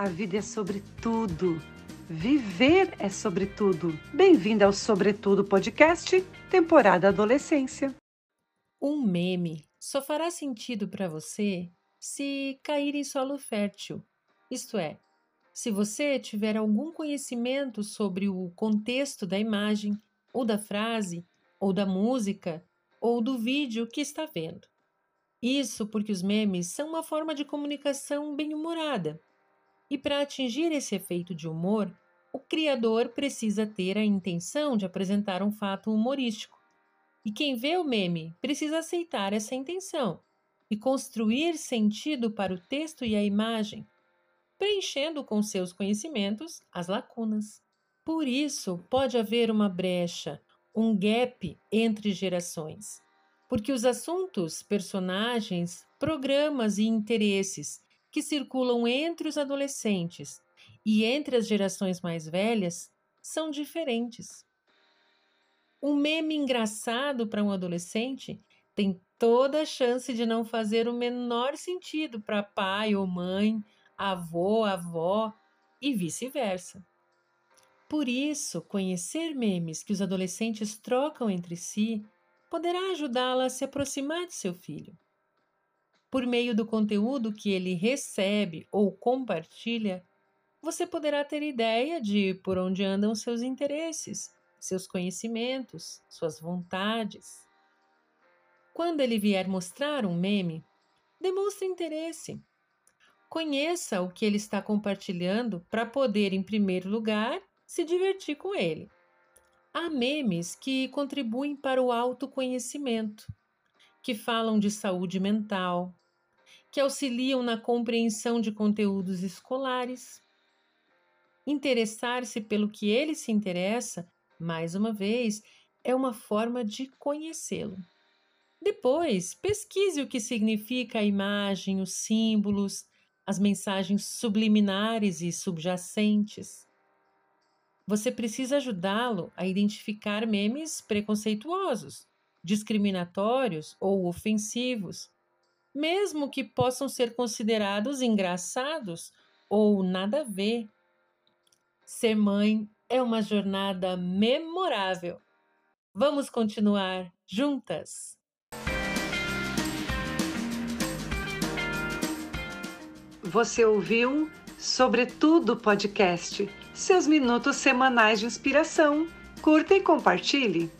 A vida é sobre tudo. Viver é sobre tudo. Bem-vindo ao Sobretudo Podcast, temporada Adolescência. Um meme só fará sentido para você se cair em solo fértil. Isto é, se você tiver algum conhecimento sobre o contexto da imagem, ou da frase, ou da música, ou do vídeo que está vendo. Isso porque os memes são uma forma de comunicação bem-humorada. E para atingir esse efeito de humor, o criador precisa ter a intenção de apresentar um fato humorístico. E quem vê o meme precisa aceitar essa intenção e construir sentido para o texto e a imagem, preenchendo com seus conhecimentos as lacunas. Por isso, pode haver uma brecha, um gap entre gerações, porque os assuntos, personagens, programas e interesses que circulam entre os adolescentes e entre as gerações mais velhas são diferentes. Um meme engraçado para um adolescente tem toda a chance de não fazer o menor sentido para pai ou mãe, avô, avó e vice-versa. Por isso, conhecer memes que os adolescentes trocam entre si poderá ajudá-la a se aproximar de seu filho. Por meio do conteúdo que ele recebe ou compartilha, você poderá ter ideia de por onde andam seus interesses, seus conhecimentos, suas vontades. Quando ele vier mostrar um meme, demonstre interesse. Conheça o que ele está compartilhando para poder, em primeiro lugar, se divertir com ele. Há memes que contribuem para o autoconhecimento, que falam de saúde mental, que auxiliam na compreensão de conteúdos escolares. Interessar-se pelo que ele se interessa, mais uma vez, é uma forma de conhecê-lo. Depois, pesquise o que significa a imagem, os símbolos, as mensagens subliminares e subjacentes. Você precisa ajudá-lo a identificar memes preconceituosos, discriminatórios ou ofensivos, mesmo que possam ser considerados engraçados ou nada a ver. Ser mãe é uma jornada memorável. Vamos continuar juntas! Você ouviu Sobretudo Podcast seus minutos semanais de inspiração. Curta e compartilhe.